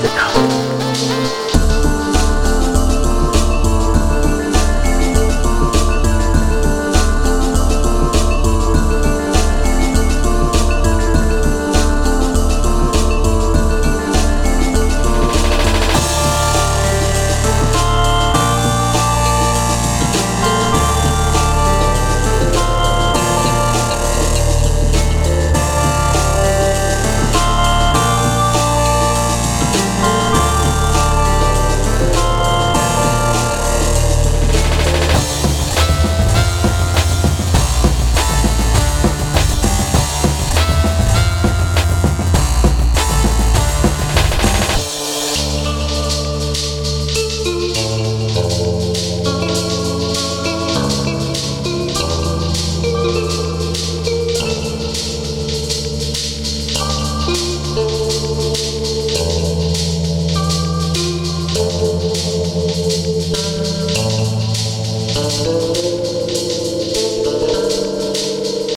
the